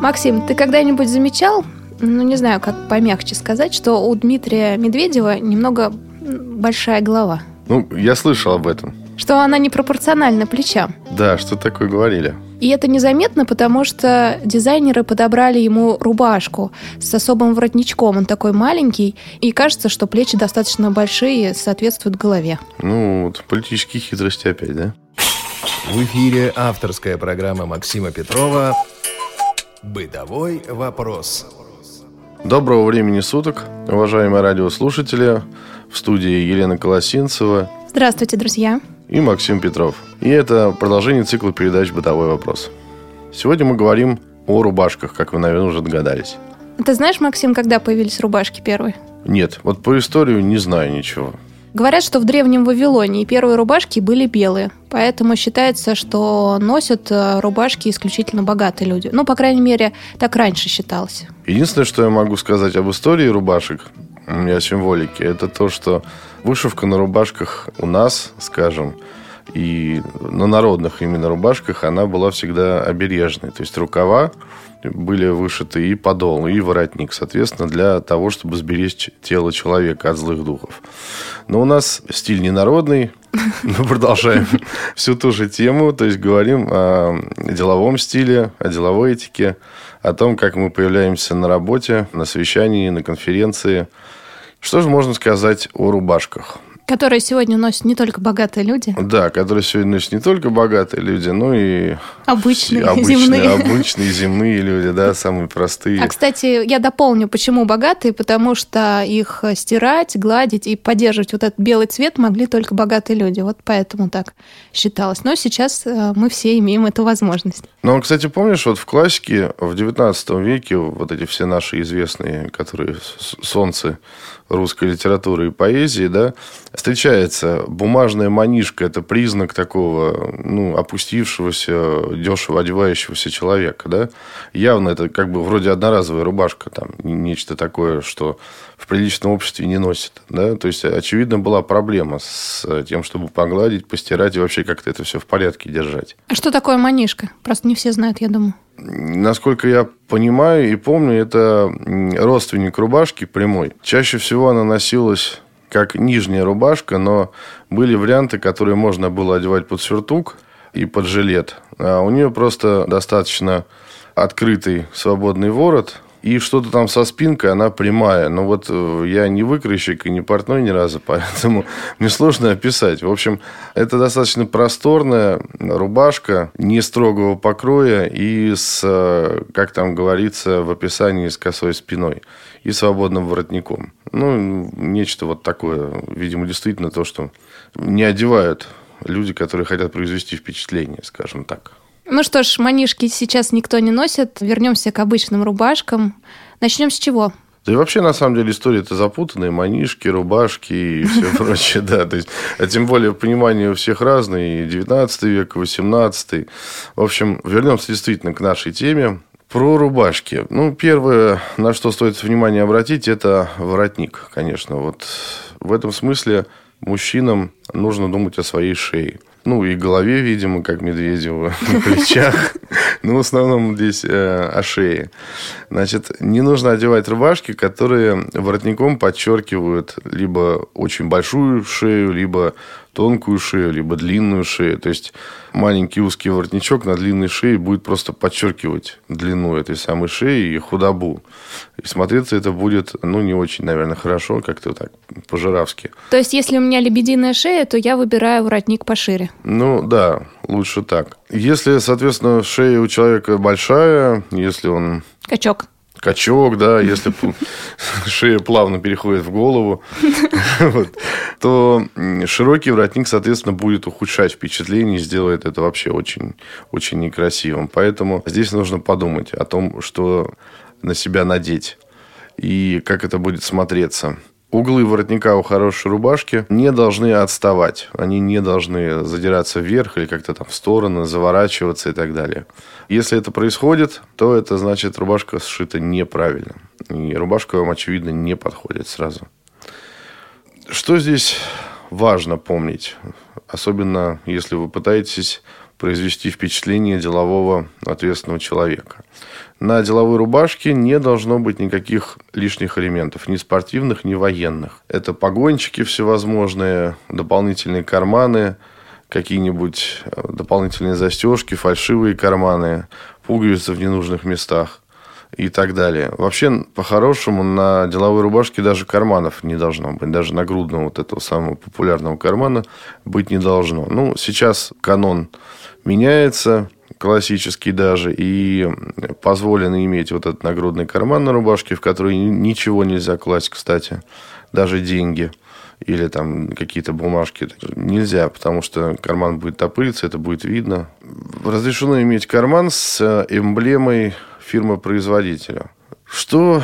Максим, ты когда-нибудь замечал, ну не знаю, как помягче сказать, что у Дмитрия Медведева немного большая голова? Ну, я слышал об этом. Что она непропорциональна плечам. Да, что такое говорили. И это незаметно, потому что дизайнеры подобрали ему рубашку с особым воротничком. Он такой маленький, и кажется, что плечи достаточно большие, соответствуют голове. Ну, вот политические хитрости опять, да? В эфире авторская программа Максима Петрова «Бытовой вопрос». Доброго времени суток, уважаемые радиослушатели. В студии Елена Колосинцева. Здравствуйте, друзья и Максим Петров. И это продолжение цикла передач «Бытовой вопрос». Сегодня мы говорим о рубашках, как вы, наверное, уже догадались. Ты знаешь, Максим, когда появились рубашки первые? Нет, вот по историю не знаю ничего. Говорят, что в древнем Вавилоне первые рубашки были белые, поэтому считается, что носят э, рубашки исключительно богатые люди. Ну, по крайней мере, так раньше считалось. Единственное, что я могу сказать об истории рубашек, у меня символики, это то, что вышивка на рубашках у нас, скажем, и на народных именно рубашках она была всегда обережной. То есть рукава были вышиты и подол, и воротник, соответственно, для того, чтобы сберечь тело человека от злых духов. Но у нас стиль не народный, мы продолжаем всю ту же тему, то есть говорим о деловом стиле, о деловой этике, о том, как мы появляемся на работе, на совещании, на конференции – что же можно сказать о рубашках? Которые сегодня носят не только богатые люди. Да, которые сегодня носят не только богатые люди, но и обычные, обычные, земные. обычные земные люди, да, самые простые. А, кстати, я дополню, почему богатые, потому что их стирать, гладить и поддерживать вот этот белый цвет могли только богатые люди. Вот поэтому так считалось. Но сейчас э, мы все имеем эту возможность. Ну, кстати, помнишь, вот в классике в XIX веке вот эти все наши известные, которые солнце русской литературы и поэзии, да, встречается бумажная манишка. Это признак такого, ну, опустившегося, дешево одевающегося человека, да. Явно это как бы вроде одноразовая рубашка, там, нечто такое, что в приличном обществе не носит, да. То есть, очевидно, была проблема с тем, чтобы погладить, постирать и вообще как-то это все в порядке держать. А что такое манишка? Просто не все знают, я думаю. Насколько я понимаю и помню, это родственник рубашки прямой. Чаще всего она носилась как нижняя рубашка, но были варианты, которые можно было одевать под сюртук и под жилет. А у нее просто достаточно открытый свободный ворот, и что-то там со спинкой, она прямая. Но вот э, я не выкройщик и не портной ни разу, поэтому мне сложно описать. В общем, это достаточно просторная рубашка, не строгого покроя и с, э, как там говорится в описании, с косой спиной и свободным воротником. Ну, нечто вот такое, видимо, действительно то, что не одевают люди, которые хотят произвести впечатление, скажем так. Ну что ж, манишки сейчас никто не носит. Вернемся к обычным рубашкам. Начнем с чего? Да и вообще, на самом деле, история это запутанная. Манишки, рубашки и все прочее, да. То есть, а тем более, понимание у всех разное. И 19 век, и 18 В общем, вернемся действительно к нашей теме. Про рубашки. Ну, первое, на что стоит внимание обратить, это воротник, конечно. Вот в этом смысле мужчинам нужно думать о своей шее. Ну, и голове, видимо, как Медведеву, на плечах. Ну, в основном здесь э, о шее. Значит, не нужно одевать рубашки, которые воротником подчеркивают либо очень большую шею, либо тонкую шею, либо длинную шею. То есть маленький узкий воротничок на длинной шее будет просто подчеркивать длину этой самой шеи и худобу. И смотреться это будет, ну, не очень, наверное, хорошо, как-то так по-жиравски. То есть, если у меня лебединая шея, то я выбираю воротник пошире? Ну, да, лучше так. Если, соответственно, шея у человека большая, если он... Качок качок, да, если шея плавно переходит в голову, то широкий воротник, соответственно, будет ухудшать впечатление и сделает это вообще очень, очень некрасивым. Поэтому здесь нужно подумать о том, что на себя надеть и как это будет смотреться. Углы воротника у хорошей рубашки не должны отставать. Они не должны задираться вверх или как-то там в стороны, заворачиваться и так далее. Если это происходит, то это значит, рубашка сшита неправильно. И рубашка вам, очевидно, не подходит сразу. Что здесь важно помнить? Особенно, если вы пытаетесь произвести впечатление делового ответственного человека. На деловой рубашке не должно быть никаких лишних элементов, ни спортивных, ни военных. Это погончики всевозможные, дополнительные карманы, какие-нибудь э, дополнительные застежки, фальшивые карманы, пуговицы в ненужных местах и так далее. Вообще, по-хорошему, на деловой рубашке даже карманов не должно быть. Даже нагрудного вот этого самого популярного кармана быть не должно. Ну, сейчас канон меняется, классический даже, и позволено иметь вот этот нагрудный карман на рубашке, в который ничего нельзя класть, кстати, даже деньги или там какие-то бумажки. Нельзя, потому что карман будет топыриться, это будет видно. Разрешено иметь карман с эмблемой фирмы-производителя. Что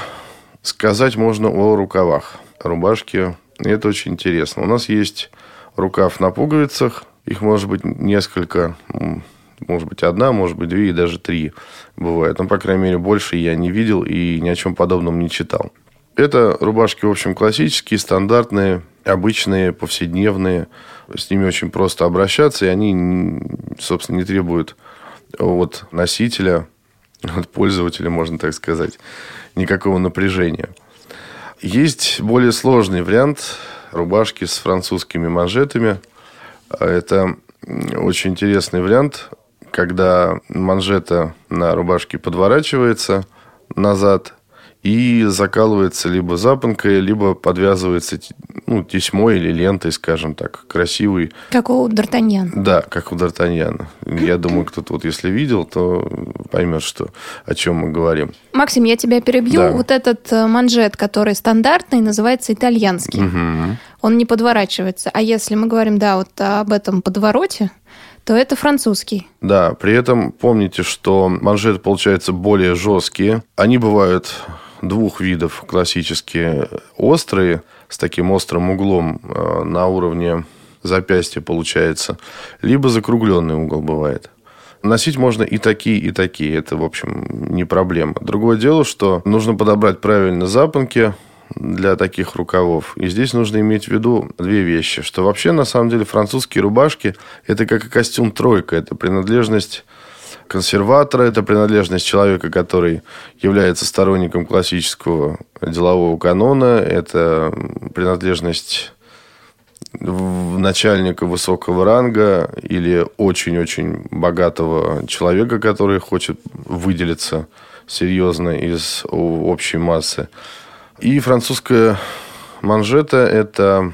сказать можно о рукавах рубашки? Это очень интересно. У нас есть рукав на пуговицах. Их может быть несколько, может быть одна, может быть две и даже три бывает. Но, по крайней мере, больше я не видел и ни о чем подобном не читал. Это рубашки, в общем, классические, стандартные, обычные, повседневные. С ними очень просто обращаться, и они, собственно, не требуют от носителя от пользователя, можно так сказать, никакого напряжения. Есть более сложный вариант рубашки с французскими манжетами. Это очень интересный вариант, когда манжета на рубашке подворачивается назад и закалывается либо запонкой, либо подвязывается ну, тесьмой или лентой, скажем так, красивый. Как у Д'Артаньяна. Да, как у Д'Артаньяна. Я думаю, кто-то вот если видел, то поймет, что, о чем мы говорим. Максим, я тебя перебью. Да. Вот этот э, манжет, который стандартный, называется итальянский. Угу. Он не подворачивается. А если мы говорим, да, вот об этом подвороте, то это французский. Да, при этом помните, что манжеты получаются более жесткие. Они бывают двух видов классические. Острые, с таким острым углом э, на уровне запястья получается. Либо закругленный угол бывает. Носить можно и такие, и такие. Это, в общем, не проблема. Другое дело, что нужно подобрать правильно запонки для таких рукавов. И здесь нужно иметь в виду две вещи. Что вообще, на самом деле, французские рубашки – это как и костюм тройка. Это принадлежность консерватора, это принадлежность человека, который является сторонником классического делового канона, это принадлежность начальника высокого ранга или очень-очень богатого человека, который хочет выделиться серьезно из общей массы. И французская манжета – это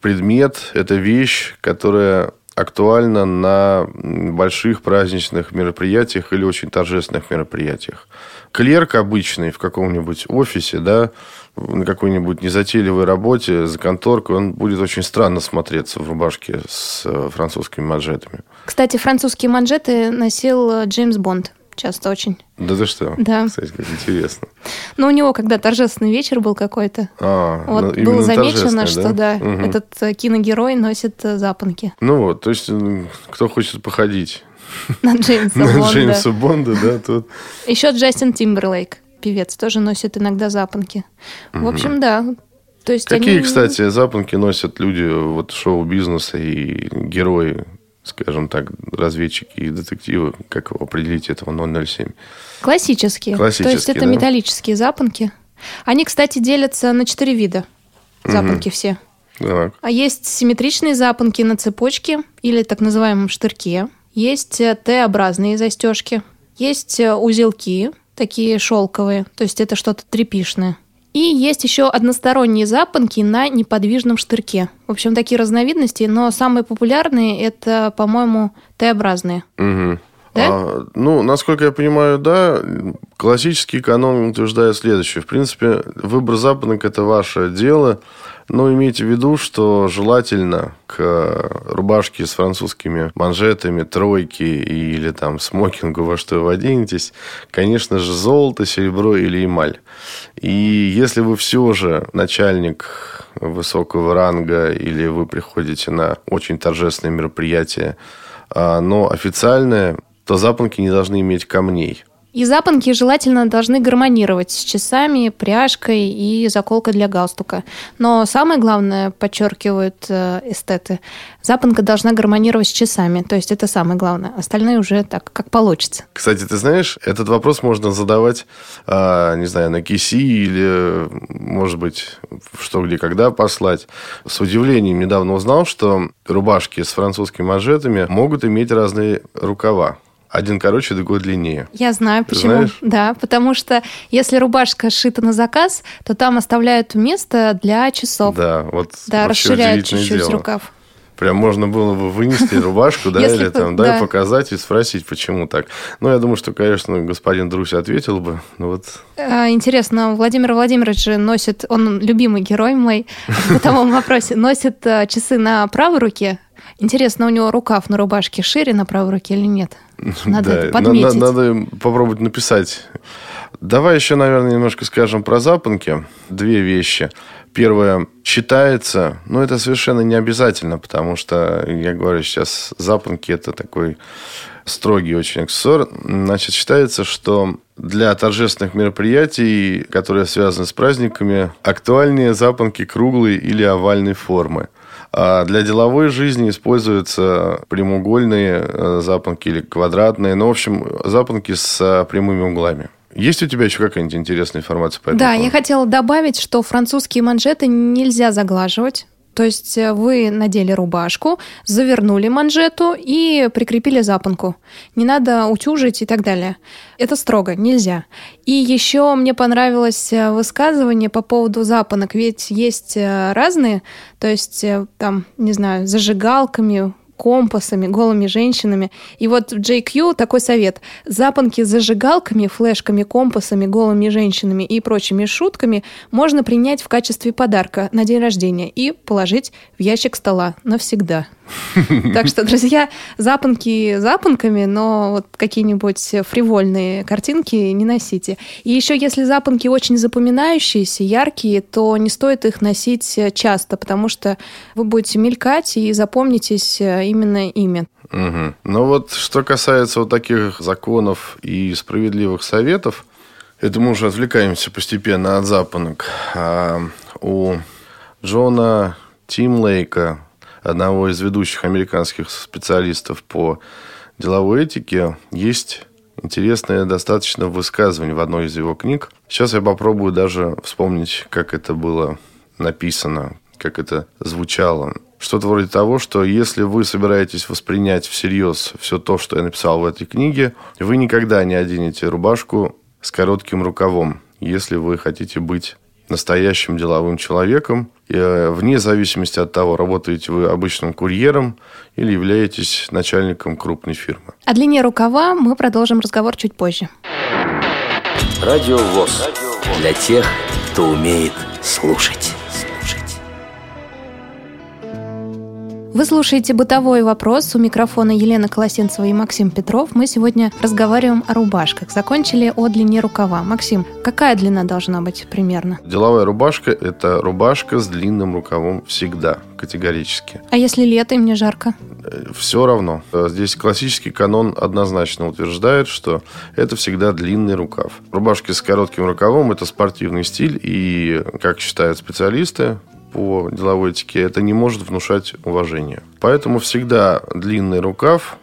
предмет, это вещь, которая актуально на больших праздничных мероприятиях или очень торжественных мероприятиях. Клерк обычный в каком-нибудь офисе, да, на какой-нибудь незатейливой работе за конторкой, он будет очень странно смотреться в рубашке с французскими манжетами. Кстати, французские манжеты носил Джеймс Бонд часто очень. Да ты что? Да. Кстати, как интересно. Ну, у него когда торжественный вечер был какой-то. А, вот ну, было замечено, что да, да угу. этот э, киногерой носит э, запонки. Ну вот, то есть, кто хочет походить на Джеймса Бонда. На Джеймса Бонда, да, тут. Еще Джастин Тимберлейк, певец, тоже носит иногда запонки. В общем, да, то есть Какие, они... кстати, запонки носят люди вот шоу-бизнеса и герои скажем так, разведчики и детективы, как его определить этого 007? Классические. Классические, То есть это да? металлические запонки. Они, кстати, делятся на четыре вида. Запонки угу. все. Так. А есть симметричные запонки на цепочке или так называемом штырке. Есть э, Т-образные застежки. Есть э, узелки, такие шелковые. То есть это что-то трепишное. И есть еще односторонние запонки на неподвижном штырке. В общем, такие разновидности, но самые популярные это, по-моему, Т-образные. Угу. Да? А, ну, насколько я понимаю, да, классический канон утверждает следующее. В принципе, выбор запонок – это ваше дело. Но имейте в виду, что желательно к рубашке с французскими манжетами, тройки или там смокингу, во что вы оденетесь, конечно же, золото, серебро или эмаль. И если вы все же начальник высокого ранга или вы приходите на очень торжественное мероприятие, а, но официальное, то запонки не должны иметь камней. И запонки желательно должны гармонировать с часами, пряжкой и заколкой для галстука. Но самое главное, подчеркивают э, эстеты, запонка должна гармонировать с часами. То есть это самое главное. Остальное уже так, как получится. Кстати, ты знаешь, этот вопрос можно задавать, а, не знаю, на киси или, может быть, что где когда послать. С удивлением недавно узнал, что рубашки с французскими манжетами могут иметь разные рукава. Один короче, другой длиннее. Я знаю, Ты почему. знаешь? Да, потому что если рубашка сшита на заказ, то там оставляют место для часов. Да, вот Да, расширяют чуть-чуть дело. рукав. Прям можно было бы вынести рубашку, да, Если или бы- там, да, да. и показать и спросить, почему так. Ну, я думаю, что, конечно, господин Друсь ответил бы. Вот А, Интересно, Владимир Владимирович носит, он любимый герой мой в бытовом вопросе, носит э, часы на правой руке. Интересно, у него рукав на рубашке шире на правой руке или нет? Надо да, это подметить. на- надо попробовать написать. Давай еще, наверное, немножко скажем про запонки. Две вещи. Первое, считается, но это совершенно не обязательно, потому что, я говорю, сейчас запонки это такой строгий очень аксессуар. Значит, считается, что для торжественных мероприятий, которые связаны с праздниками, актуальнее запонки круглой или овальной формы. А для деловой жизни используются прямоугольные э, запонки или квадратные. Ну, в общем, запонки с э, прямыми углами. Есть у тебя еще какая-нибудь интересная информация по этому Да, поводу? я хотела добавить, что французские манжеты нельзя заглаживать. То есть э, вы надели рубашку, завернули манжету и прикрепили запонку. Не надо утюжить и так далее. Это строго, нельзя. И еще мне понравилось э, высказывание по поводу запонок. Ведь есть э, разные, то есть там, не знаю, зажигалками, компасами, голыми женщинами. И вот в JQ такой совет. Запонки с зажигалками, флешками, компасами, голыми женщинами и прочими шутками можно принять в качестве подарка на день рождения и положить в ящик стола навсегда. Так что, друзья, запонки запонками, но вот какие-нибудь фривольные картинки не носите. И еще, если запонки очень запоминающиеся, яркие, то не стоит их носить часто, потому что вы будете мелькать и запомнитесь именно ими. Мгм. Ну вот, что касается вот таких законов и справедливых советов, это мы уже отвлекаемся постепенно от запонок. А у Джона Тимлейка, одного из ведущих американских специалистов по деловой этике, есть интересное достаточно высказывание в одной из его книг. Сейчас я попробую даже вспомнить, как это было написано, как это звучало. Что-то вроде того, что если вы собираетесь воспринять всерьез все то, что я написал в этой книге, вы никогда не оденете рубашку с коротким рукавом, если вы хотите быть настоящим деловым человеком, вне зависимости от того, работаете вы обычным курьером или являетесь начальником крупной фирмы. О длине рукава мы продолжим разговор чуть позже. Радио ВОЗ. Для тех, кто умеет слушать. Слушать. Вы слушаете «Бытовой вопрос». У микрофона Елена Колосенцева и Максим Петров. Мы сегодня разговариваем о рубашках. Закончили о длине рукава. Максим, какая длина должна быть примерно? Деловая рубашка – это рубашка с длинным рукавом всегда, категорически. А если лето и мне жарко? Все равно. Э, Здесь классический канон однозначно утверждает, что это всегда длинный рукав. Рубашки с коротким рукавом – это спортивный стиль, и, как считают специалисты, по деловой этике, это не может внушать уважение. Поэтому всегда длинный рукав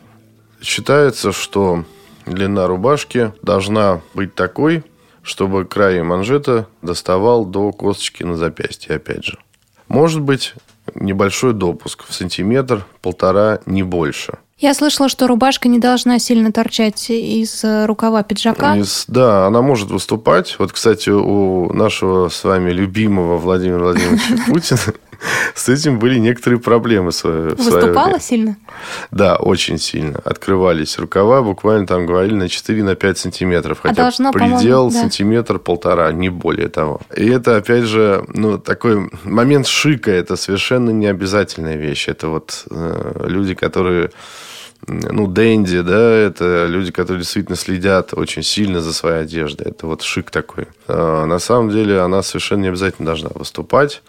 считается, что длина рубашки должна быть такой, чтобы край манжета доставал до косточки на запястье, опять же. Может быть небольшой допуск в сантиметр, полтора, не больше. Я слышала, что рубашка не должна сильно торчать из э, рукава пиджака. Из- да, она может выступать. Вот, кстати, у нашего с вами любимого Владимира Владимировича Путина с этим были некоторые проблемы Выступала сильно? Да, очень сильно. Открывались рукава, буквально там говорили на 4-5 сантиметров. А Хотя должно, предел да. сантиметр-полтора, не более того. И это, опять же, ну, такой момент шика. Это совершенно не обязательная вещь. Это вот э, люди, которые ну, дэнди, да, это люди, которые действительно следят очень сильно за своей одеждой. Это вот шик такой. А на самом деле она совершенно не обязательно должна выступать.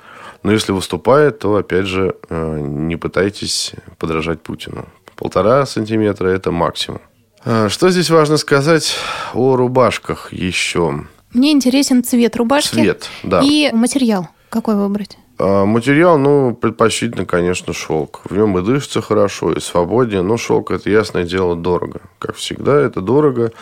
Но если выступает, то, опять же, э, не пытайтесь подражать Путину. Полтора сантиметра – это максимум. А, Что здесь важно сказать о рубашках еще? Мне интересен цвет рубашки Цвет, да. и материал. Какой выбрать? А, Материал, ну, предпочтительно, конечно, шелк. В нем и дышится хорошо, и свободнее. Но шелк, это ясное дело, дорого. Как всегда, это дорого.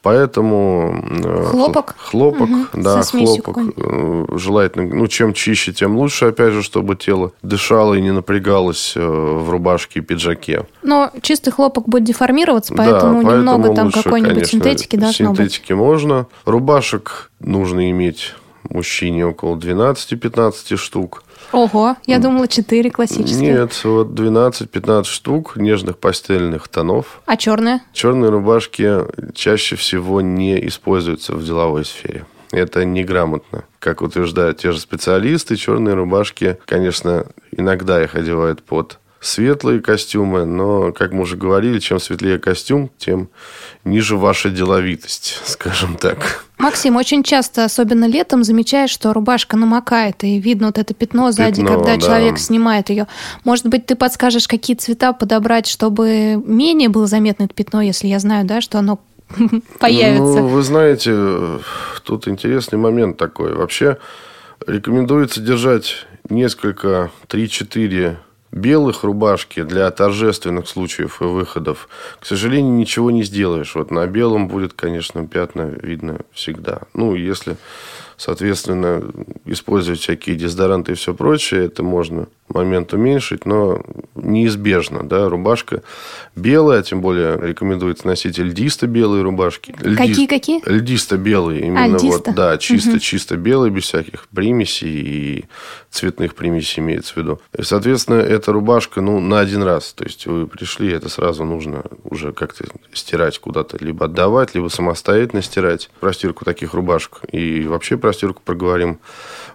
Поэтому... э, Хлопок? хл- Хлопок, Мгм. да, хлопок. э, Желательно, ну, чем чище, тем лучше, опять же, чтобы тело дышало и не напрягалось э, в рубашке и пиджаке. Но чистый хлопок будет деформироваться, Да, поэтому, немного там лучше, какой-нибудь конечно, синтетики должно быть. Синтетики можно. Рубашек нужно иметь мужчине около 12-15 штук. Ого, я думала 4 классические. Нет, вот 12-15 штук нежных пастельных тонов. А черная? Черные рубашки чаще всего не используются в деловой сфере. Это неграмотно. Как утверждают те же специалисты, черные рубашки, конечно, иногда их одевают под светлые костюмы, но, как мы уже говорили, чем светлее костюм, тем ниже ваша деловитость, скажем так. Максим, очень часто, особенно летом, замечаешь, что рубашка намокает, и видно вот это пятно сзади, Пятно, когда да. человек снимает ее. Может быть, ты подскажешь, какие цвета подобрать, чтобы менее было заметно это пятно, если я знаю, да, что оно появится. Ну, вы знаете, тут интересный момент такой. Вообще рекомендуется держать несколько, 3-4 белых рубашки для торжественных случаев и выходов. К сожалению, ничего не сделаешь. Вот на белом будет, конечно, пятна видно всегда. Ну, если, соответственно, использовать всякие дезодоранты и все прочее, это можно момент уменьшить, но неизбежно, да, рубашка белая, тем более рекомендуется носить льдисто-белые рубашки. Льди- Какие-какие? Льдисто-белый, именно льдисто? вот, да, чисто, чисто белый, без всяких примесей и цветных примесей имеется в виду. И, соответственно, эта рубашка, ну, на один раз. То есть, вы пришли, это сразу нужно уже как-то стирать куда-то, либо отдавать, либо самостоятельно стирать. Про стирку таких рубашек и вообще про стирку проговорим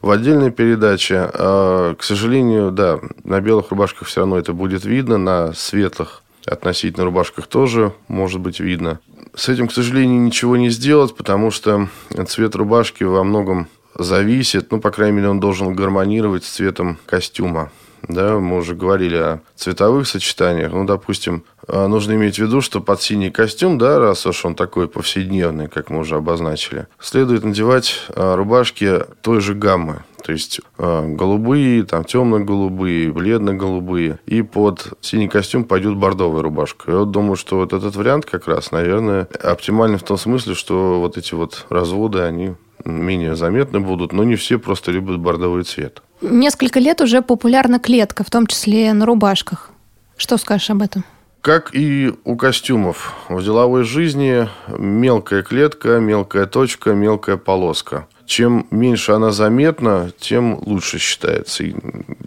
в отдельной передаче. А, к сожалению, да, на белых рубашках все равно это будет видно, на светлых относительно рубашках тоже может быть видно. С этим, к сожалению, ничего не сделать, потому что цвет рубашки во многом зависит, ну, по крайней мере, он должен гармонировать с цветом костюма. Да, мы уже говорили о цветовых сочетаниях. Ну, допустим, а, нужно иметь в виду, что под синий костюм, да, раз уж он такой повседневный, как мы уже обозначили, следует надевать а, рубашки той же гаммы. То есть а, голубые, там темно-голубые, бледно-голубые. И под синий костюм пойдет бордовая рубашка. Я вот думаю, что вот этот вариант как раз, наверное, оптимальный в том смысле, что вот эти вот разводы, они менее заметны будут, но не все просто любят бордовый цвет. Несколько лет уже популярна клетка, в том числе на рубашках. Что скажешь об этом? Как и у костюмов, в деловой жизни мелкая клетка, мелкая точка, мелкая полоска. Чем меньше она заметна, тем лучше считается. И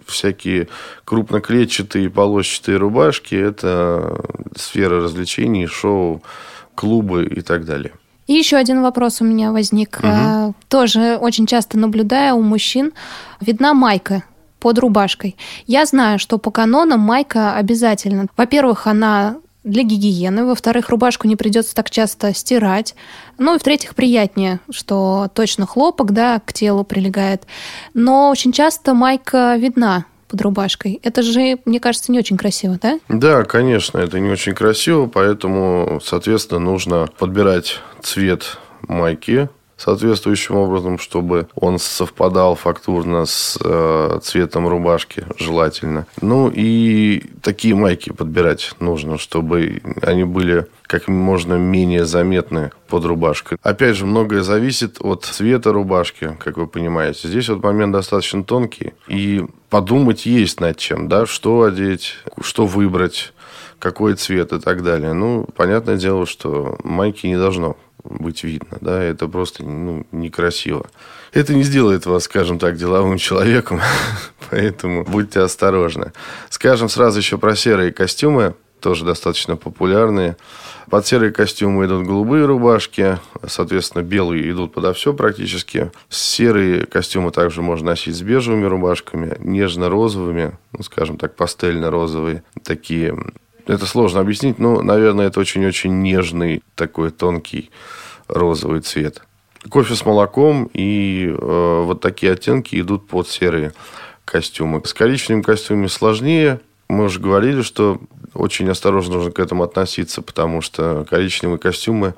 всякие крупноклетчатые полосчатые рубашки – это сфера развлечений, шоу, клубы и так далее. И еще один вопрос у меня возник. А, Тоже очень часто наблюдая у мужчин, видна майка под рубашкой. Я знаю, что по канонам майка обязательно. Во-первых, она для гигиены, во-вторых, рубашку не придется так часто стирать, ну и в-третьих, приятнее, что точно хлопок, да, к телу прилегает. Но очень часто майка видна под рубашкой. Это же, мне кажется, не очень красиво, да? Да, конечно, это не очень красиво, поэтому, соответственно, нужно подбирать цвет майки соответствующим образом, чтобы он совпадал фактурно с э, цветом рубашки, желательно. Ну и такие майки подбирать нужно, чтобы они были как можно менее заметны под рубашкой. Опять же, многое зависит от цвета рубашки, как вы понимаете. Здесь вот момент достаточно тонкий, и подумать есть над чем, да, что одеть, что выбрать, какой цвет и так далее. Ну, понятное дело, что майки не должно быть видно, да, это просто ну, некрасиво. Это не сделает вас, скажем так, деловым человеком, поэтому будьте осторожны. Скажем сразу еще про серые костюмы, тоже достаточно популярные. Под серые костюмы идут голубые рубашки, соответственно, белые идут подо все практически. Серые костюмы также можно носить с бежевыми рубашками, нежно-розовыми, ну, скажем так, пастельно-розовые, такие это сложно объяснить, но, наверное, это очень-очень нежный, такой тонкий розовый цвет. Кофе с молоком и э, вот такие оттенки идут под серые костюмы. С коричневым костюмами сложнее. Мы уже говорили, что очень осторожно нужно к этому относиться, потому что коричневые костюмы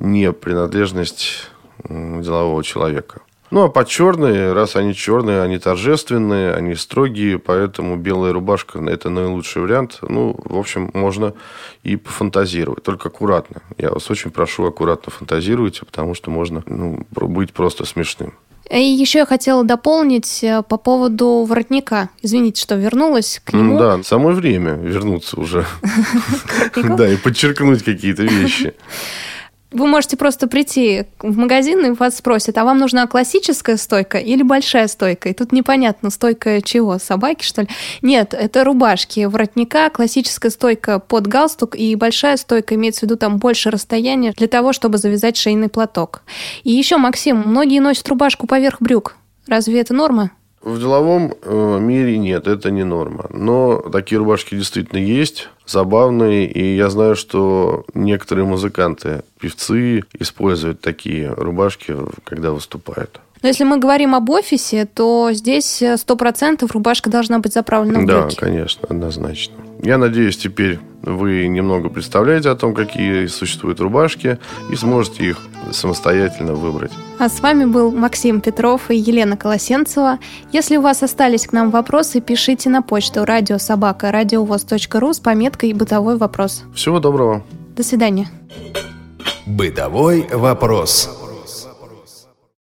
не принадлежность делового человека. Ну, а под черные, раз они черные, они торжественные, они строгие, поэтому белая рубашка – это наилучший вариант. Ну, в общем, можно и пофантазировать, только аккуратно. Я вас очень прошу, аккуратно фантазируйте, потому что можно ну, быть просто смешным. И еще я хотела дополнить э, по поводу воротника. Извините, что вернулась к нему. Да, самое время вернуться уже. Да, и подчеркнуть какие-то вещи. Вы можете просто прийти в магазин и вас спросят, а вам нужна классическая стойка или большая стойка? И тут непонятно, стойка чего, собаки, что ли? Нет, это рубашки, воротника, классическая стойка под галстук и большая стойка, имеется в виду там больше расстояния для того, чтобы завязать шейный платок. И еще, Максим, многие носят рубашку поверх брюк. Разве это норма? В деловом э, мире нет, это не норма. Но такие рубашки действительно есть, забавные. И я знаю, что некоторые музыканты, певцы используют такие рубашки, когда выступают. Но если мы говорим об офисе, то здесь сто процентов рубашка должна быть заправлена в брюки. Да, конечно, однозначно. Я надеюсь, теперь вы немного представляете о том, какие существуют рубашки, и сможете их самостоятельно выбрать. А с вами был Максим Петров и Елена Колосенцева. Если у вас остались к нам вопросы, пишите на почту радиособака радиовоз.ру с пометкой «Бытовой вопрос». Всего доброго. До свидания. Бытовой вопрос.